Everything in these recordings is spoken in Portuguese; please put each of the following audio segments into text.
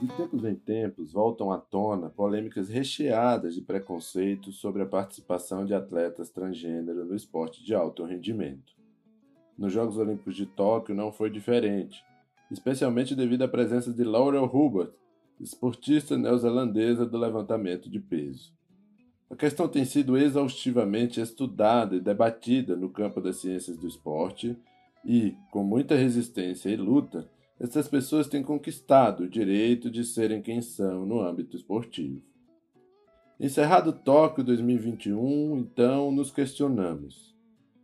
De tempos em tempos voltam à tona polêmicas recheadas de preconceitos sobre a participação de atletas transgênero no esporte de alto rendimento. Nos Jogos Olímpicos de Tóquio não foi diferente, especialmente devido à presença de Laurel Hubert, esportista neozelandesa do levantamento de peso. A questão tem sido exaustivamente estudada e debatida no campo das ciências do esporte e, com muita resistência e luta, essas pessoas têm conquistado o direito de serem quem são no âmbito esportivo. Encerrado Tóquio 2021, então nos questionamos: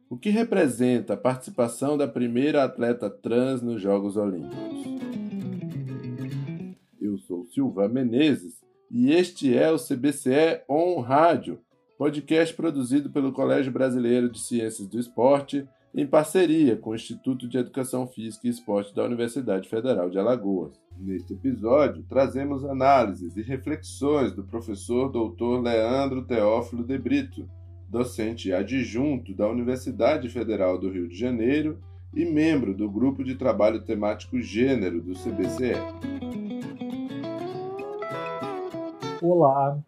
o que representa a participação da primeira atleta trans nos Jogos Olímpicos? Eu sou Silva Menezes e este é o CBCE On Rádio, podcast produzido pelo Colégio Brasileiro de Ciências do Esporte em parceria com o Instituto de Educação Física e Esporte da Universidade Federal de Alagoas. Neste episódio, trazemos análises e reflexões do professor Dr. Leandro Teófilo de Brito, docente adjunto da Universidade Federal do Rio de Janeiro e membro do Grupo de Trabalho Temático Gênero do CBCE. Olá,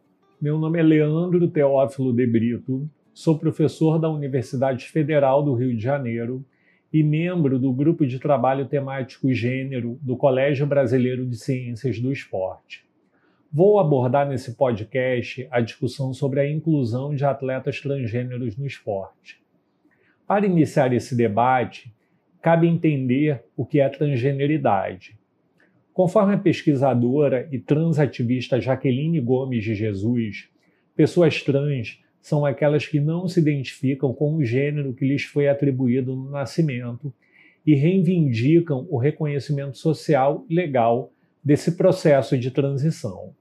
meu nome é Leandro Teófilo de Brito, Sou professor da Universidade Federal do Rio de Janeiro e membro do grupo de trabalho temático Gênero do Colégio Brasileiro de Ciências do Esporte. Vou abordar nesse podcast a discussão sobre a inclusão de atletas transgêneros no esporte. Para iniciar esse debate, cabe entender o que é transgeneridade. Conforme a pesquisadora e transativista Jaqueline Gomes de Jesus, pessoas trans são aquelas que não se identificam com o gênero que lhes foi atribuído no nascimento e reivindicam o reconhecimento social legal desse processo de transição.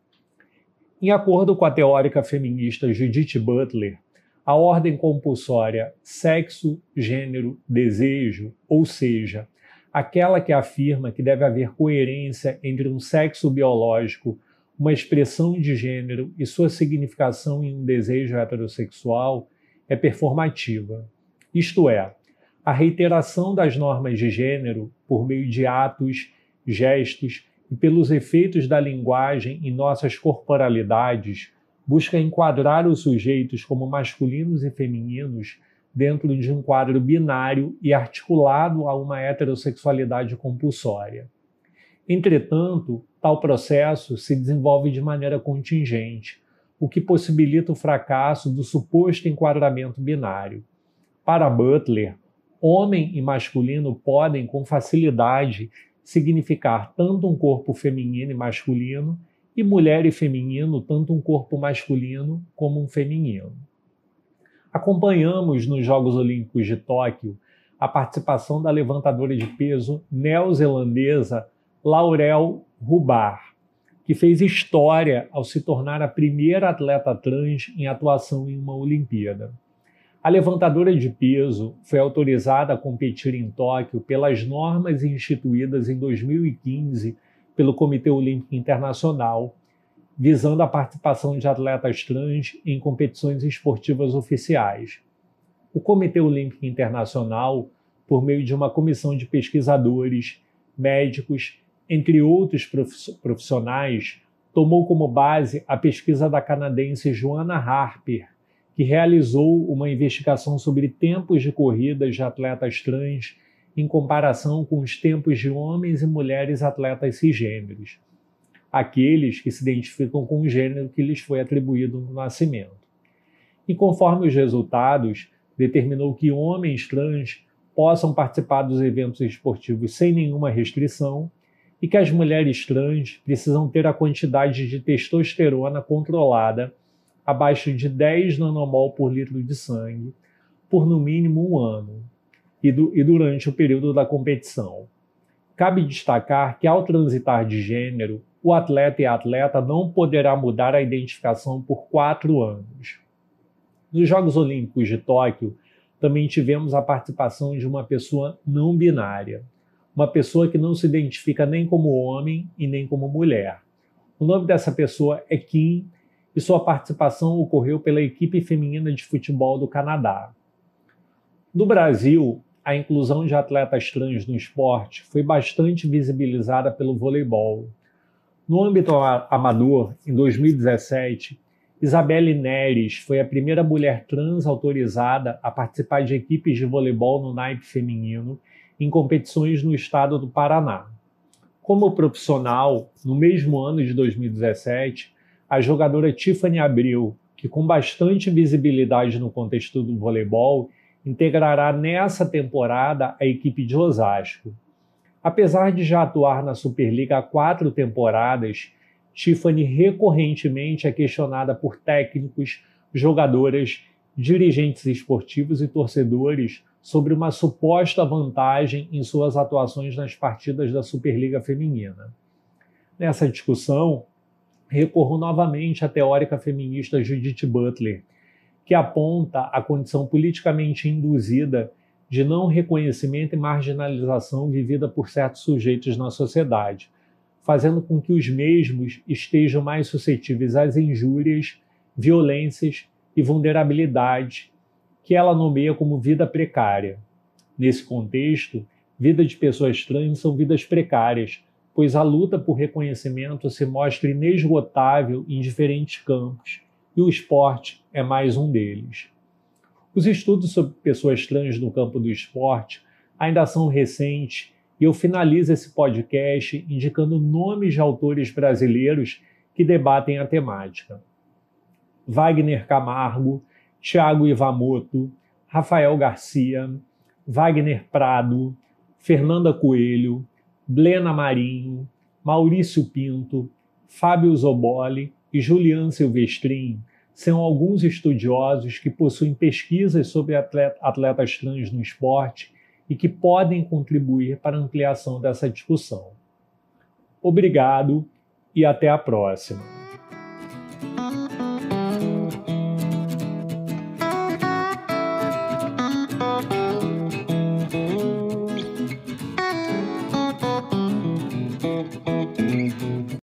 Em acordo com a teórica feminista Judith Butler, a ordem compulsória sexo, gênero, desejo, ou seja, aquela que afirma que deve haver coerência entre um sexo biológico uma expressão de gênero e sua significação em um desejo heterossexual é performativa. Isto é, a reiteração das normas de gênero por meio de atos, gestos e pelos efeitos da linguagem em nossas corporalidades busca enquadrar os sujeitos como masculinos e femininos dentro de um quadro binário e articulado a uma heterossexualidade compulsória. Entretanto, tal processo se desenvolve de maneira contingente, o que possibilita o fracasso do suposto enquadramento binário. Para Butler, homem e masculino podem, com facilidade, significar tanto um corpo feminino e masculino, e mulher e feminino, tanto um corpo masculino como um feminino. Acompanhamos nos Jogos Olímpicos de Tóquio a participação da levantadora de peso neozelandesa Laurel Rubar, que fez história ao se tornar a primeira atleta trans em atuação em uma Olimpíada. A levantadora de peso foi autorizada a competir em Tóquio pelas normas instituídas em 2015 pelo Comitê Olímpico Internacional, visando a participação de atletas trans em competições esportivas oficiais. O Comitê Olímpico Internacional, por meio de uma comissão de pesquisadores, médicos entre outros profissionais, tomou como base a pesquisa da canadense Joanna Harper, que realizou uma investigação sobre tempos de corridas de atletas trans em comparação com os tempos de homens e mulheres atletas cisgêneros, aqueles que se identificam com o gênero que lhes foi atribuído no nascimento. E conforme os resultados, determinou que homens trans possam participar dos eventos esportivos sem nenhuma restrição e que as mulheres trans precisam ter a quantidade de testosterona controlada abaixo de 10 nanomol por litro de sangue por no mínimo um ano e, do, e durante o período da competição. Cabe destacar que ao transitar de gênero, o atleta e a atleta não poderá mudar a identificação por quatro anos. Nos Jogos Olímpicos de Tóquio, também tivemos a participação de uma pessoa não binária, uma pessoa que não se identifica nem como homem e nem como mulher. O nome dessa pessoa é Kim e sua participação ocorreu pela equipe feminina de futebol do Canadá. No Brasil, a inclusão de atletas trans no esporte foi bastante visibilizada pelo voleibol. No âmbito amador, em 2017, Isabelle Neres foi a primeira mulher trans autorizada a participar de equipes de voleibol no naipe feminino em competições no estado do Paraná. Como profissional, no mesmo ano de 2017, a jogadora Tiffany Abreu, que com bastante visibilidade no contexto do voleibol, integrará nessa temporada a equipe de Osasco. Apesar de já atuar na Superliga há quatro temporadas, Tiffany recorrentemente é questionada por técnicos, jogadoras, dirigentes esportivos e torcedores sobre uma suposta vantagem em suas atuações nas partidas da Superliga Feminina. Nessa discussão, recorro novamente à teórica feminista Judith Butler, que aponta a condição politicamente induzida de não reconhecimento e marginalização vivida por certos sujeitos na sociedade, fazendo com que os mesmos estejam mais suscetíveis às injúrias, violências e vulnerabilidade que ela nomeia como vida precária. Nesse contexto, vida de pessoas trans são vidas precárias, pois a luta por reconhecimento se mostra inesgotável em diferentes campos, e o esporte é mais um deles. Os estudos sobre pessoas trans no campo do esporte ainda são recentes e eu finalizo esse podcast indicando nomes de autores brasileiros que debatem a temática. Wagner Camargo, Tiago Ivamoto, Rafael Garcia, Wagner Prado, Fernanda Coelho, Blena Marinho, Maurício Pinto, Fábio Zoboli e Julian Silvestrin são alguns estudiosos que possuem pesquisas sobre atletas trans no esporte e que podem contribuir para a ampliação dessa discussão. Obrigado e até a próxima.